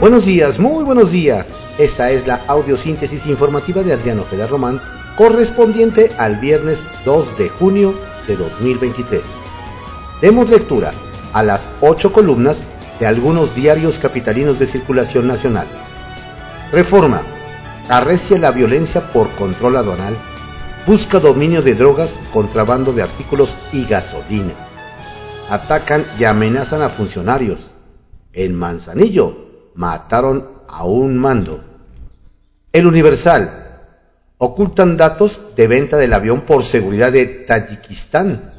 Buenos días, muy buenos días. Esta es la audiosíntesis informativa de Adriano Ojeda Román, correspondiente al viernes 2 de junio de 2023. Demos lectura a las ocho columnas de algunos diarios capitalinos de circulación nacional. Reforma. Arrecia la violencia por control aduanal. Busca dominio de drogas, contrabando de artículos y gasolina. Atacan y amenazan a funcionarios. En Manzanillo mataron a un mando. El Universal. Ocultan datos de venta del avión por seguridad de Tayikistán.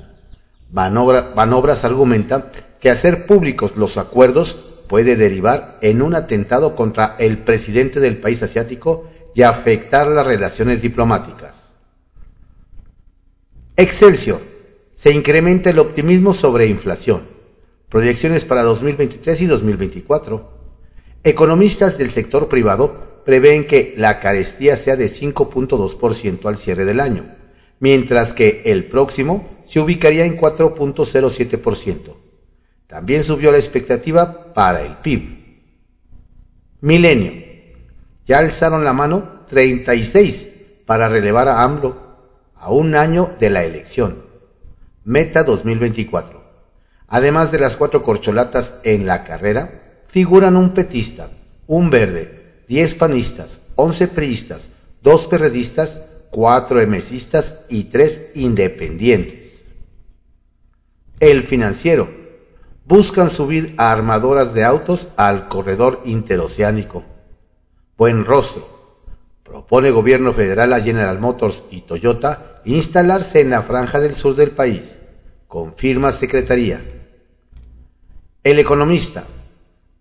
Manobras argumentan que hacer públicos los acuerdos puede derivar en un atentado contra el presidente del país asiático y afectar las relaciones diplomáticas. Excelsior. Se incrementa el optimismo sobre inflación. Proyecciones para 2023 y 2024. Economistas del sector privado prevén que la carestía sea de 5.2% al cierre del año, mientras que el próximo se ubicaría en 4.07%. También subió la expectativa para el PIB. Milenio. Ya alzaron la mano 36 para relevar a AMLO a un año de la elección. Meta 2024. Además de las cuatro corcholatas en la carrera, figuran un petista, un verde, diez panistas, once priistas, dos perredistas, cuatro emesistas y tres independientes. El financiero. Buscan subir a armadoras de autos al corredor interoceánico. Buen rostro. Propone gobierno federal a General Motors y Toyota instalarse en la franja del sur del país. Confirma Secretaría. El economista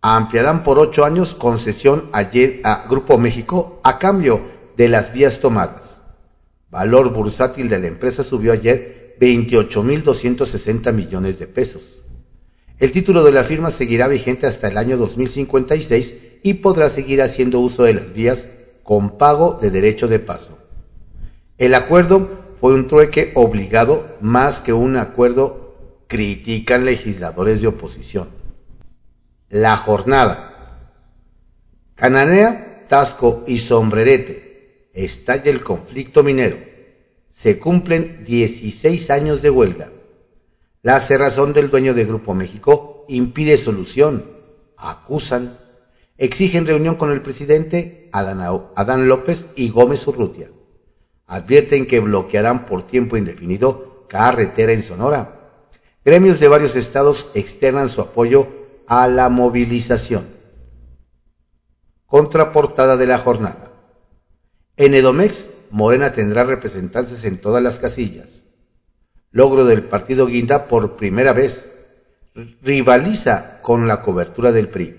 ampliarán por ocho años concesión ayer a Grupo México a cambio de las vías tomadas. Valor bursátil de la empresa subió ayer 28.260 millones de pesos. El título de la firma seguirá vigente hasta el año 2056 y podrá seguir haciendo uso de las vías con pago de derecho de paso. El acuerdo fue un trueque obligado más que un acuerdo, critican legisladores de oposición. La jornada. Cananea, Tasco y Sombrerete. Estalla el conflicto minero. Se cumplen 16 años de huelga. La cerrazón del dueño de Grupo México impide solución. Acusan. Exigen reunión con el presidente Adán López y Gómez Urrutia. Advierten que bloquearán por tiempo indefinido carretera en Sonora. Gremios de varios estados externan su apoyo a la movilización. Contraportada de la jornada. En Edomex, Morena tendrá representantes en todas las casillas. Logro del partido Guinda por primera vez. Rivaliza con la cobertura del PRI.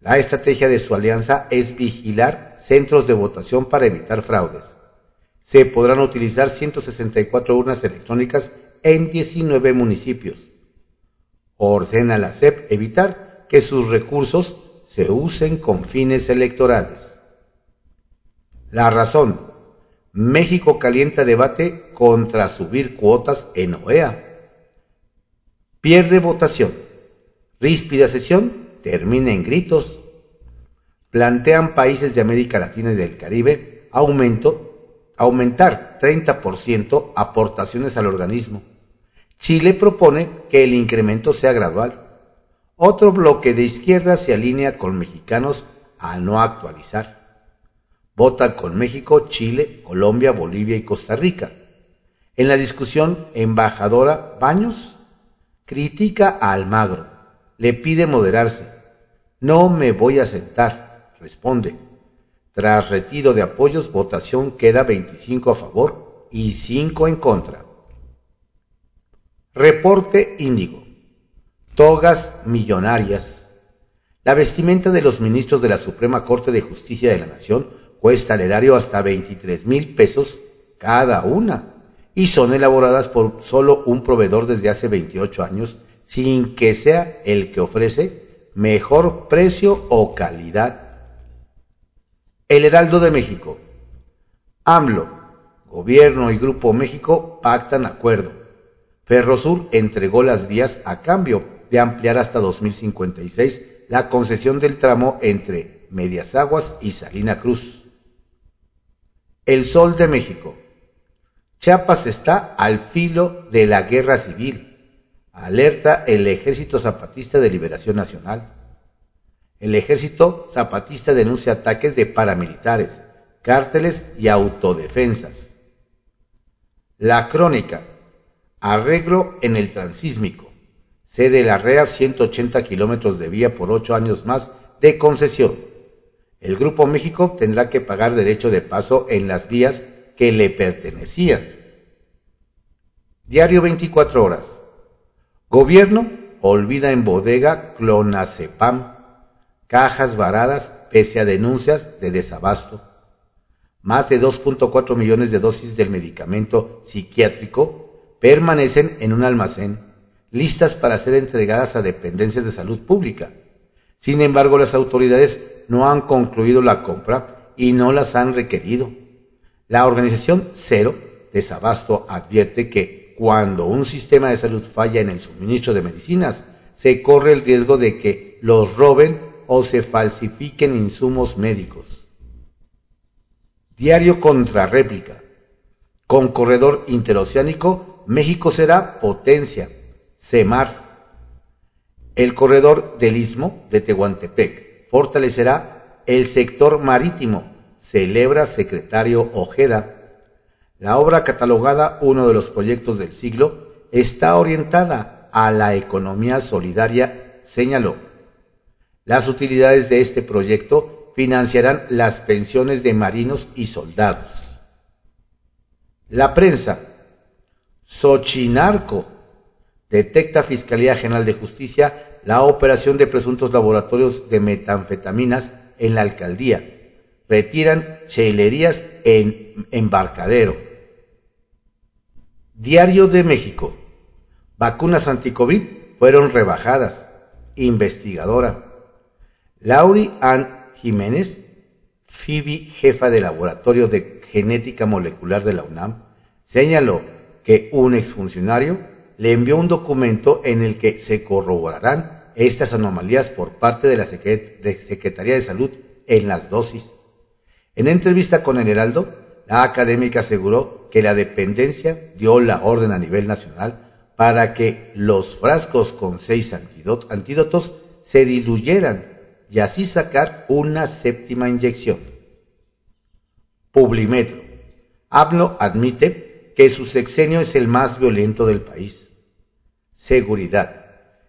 La estrategia de su alianza es vigilar centros de votación para evitar fraudes. Se podrán utilizar 164 urnas electrónicas en 19 municipios ordena la SEP evitar que sus recursos se usen con fines electorales. La razón. México calienta debate contra subir cuotas en OEA. Pierde votación. Ríspida sesión termina en gritos. Plantean países de América Latina y del Caribe aumento, aumentar 30% aportaciones al organismo Chile propone que el incremento sea gradual. Otro bloque de izquierda se alinea con mexicanos a no actualizar. Votan con México, Chile, Colombia, Bolivia y Costa Rica. En la discusión, embajadora Baños critica a Almagro, le pide moderarse. No me voy a sentar, responde. Tras retiro de apoyos, votación queda 25 a favor y 5 en contra. Reporte Índigo. Togas millonarias. La vestimenta de los ministros de la Suprema Corte de Justicia de la Nación cuesta al erario hasta 23 mil pesos cada una y son elaboradas por solo un proveedor desde hace 28 años sin que sea el que ofrece mejor precio o calidad. El Heraldo de México. AMLO, Gobierno y Grupo México pactan acuerdo Ferrosur entregó las vías a cambio de ampliar hasta 2056 la concesión del tramo entre Medias Aguas y Salina Cruz. El Sol de México. Chiapas está al filo de la guerra civil. Alerta el Ejército Zapatista de Liberación Nacional. El Ejército Zapatista denuncia ataques de paramilitares, cárteles y autodefensas. La crónica. Arreglo en el transísmico. Cede la REA 180 kilómetros de vía por ocho años más de concesión. El Grupo México tendrá que pagar derecho de paso en las vías que le pertenecían. Diario 24 horas. Gobierno olvida en bodega clonazepam. Cajas varadas pese a denuncias de desabasto. Más de 2.4 millones de dosis del medicamento psiquiátrico permanecen en un almacén, listas para ser entregadas a dependencias de salud pública. Sin embargo, las autoridades no han concluido la compra y no las han requerido. La organización Cero Desabasto advierte que cuando un sistema de salud falla en el suministro de medicinas, se corre el riesgo de que los roben o se falsifiquen insumos médicos. Diario contra réplica. Con corredor interoceánico, México será potencia. CEMAR. El corredor del Istmo de Tehuantepec fortalecerá el sector marítimo celebra secretario Ojeda. La obra catalogada uno de los proyectos del siglo está orientada a la economía solidaria, señaló. Las utilidades de este proyecto financiarán las pensiones de marinos y soldados. La prensa. Sochinarco. Detecta Fiscalía General de Justicia la operación de presuntos laboratorios de metanfetaminas en la alcaldía retiran chelerías en embarcadero. Diario de México. Vacunas anticovid fueron rebajadas. Investigadora. Lauri Ann Jiménez, Phoebe, jefa de laboratorio de genética molecular de la UNAM, señaló que un exfuncionario le envió un documento en el que se corroborarán estas anomalías por parte de la Secretaría de Salud en las dosis. En entrevista con el Heraldo, la académica aseguró que la dependencia dio la orden a nivel nacional para que los frascos con seis antídotos se diluyeran y así sacar una séptima inyección. Publimetro. Hablo admite que su sexenio es el más violento del país. Seguridad.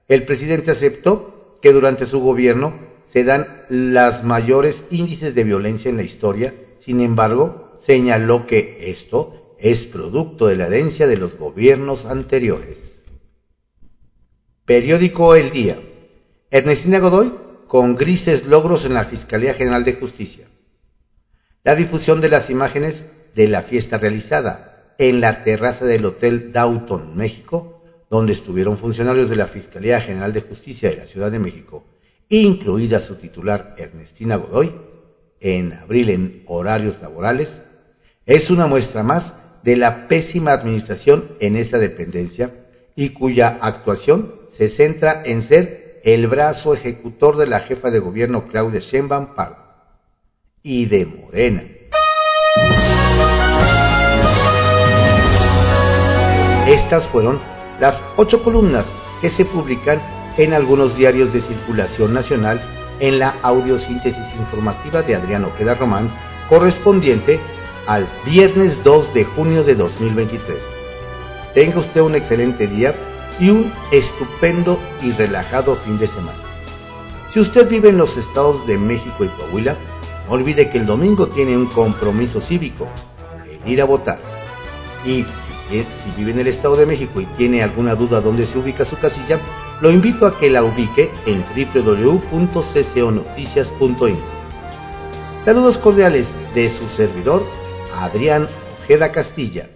El presidente aceptó que durante su gobierno se dan las mayores índices de violencia en la historia, sin embargo, señaló que esto es producto de la herencia de los gobiernos anteriores. Periódico El Día. Ernestina Godoy con grises logros en la Fiscalía General de Justicia. La difusión de las imágenes de la fiesta realizada en la terraza del Hotel Downton, México, donde estuvieron funcionarios de la Fiscalía General de Justicia de la Ciudad de México incluida su titular Ernestina Godoy, en abril en horarios laborales, es una muestra más de la pésima administración en esta dependencia y cuya actuación se centra en ser el brazo ejecutor de la jefa de gobierno Claudia Sheinbaum Pardo y de Morena. Estas fueron las ocho columnas que se publican en algunos diarios de circulación nacional en la audiosíntesis informativa de Adriano Ojeda Román, correspondiente al viernes 2 de junio de 2023. Tenga usted un excelente día y un estupendo y relajado fin de semana. Si usted vive en los estados de México y Coahuila, no olvide que el domingo tiene un compromiso cívico, el ir a votar. Y vive en el Estado de México y tiene alguna duda dónde se ubica su casilla, lo invito a que la ubique en www.cconoticias.info. Saludos cordiales de su servidor, Adrián Ojeda Castilla.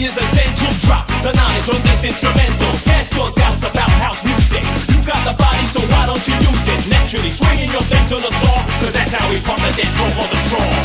Is a gentle drop. The knowledge on this instrumental. Ask your doubts about house music. You got the body, so why don't you use it? Naturally, swinging your thing to the saw. Cause that's how we pump the dance floor for the strong.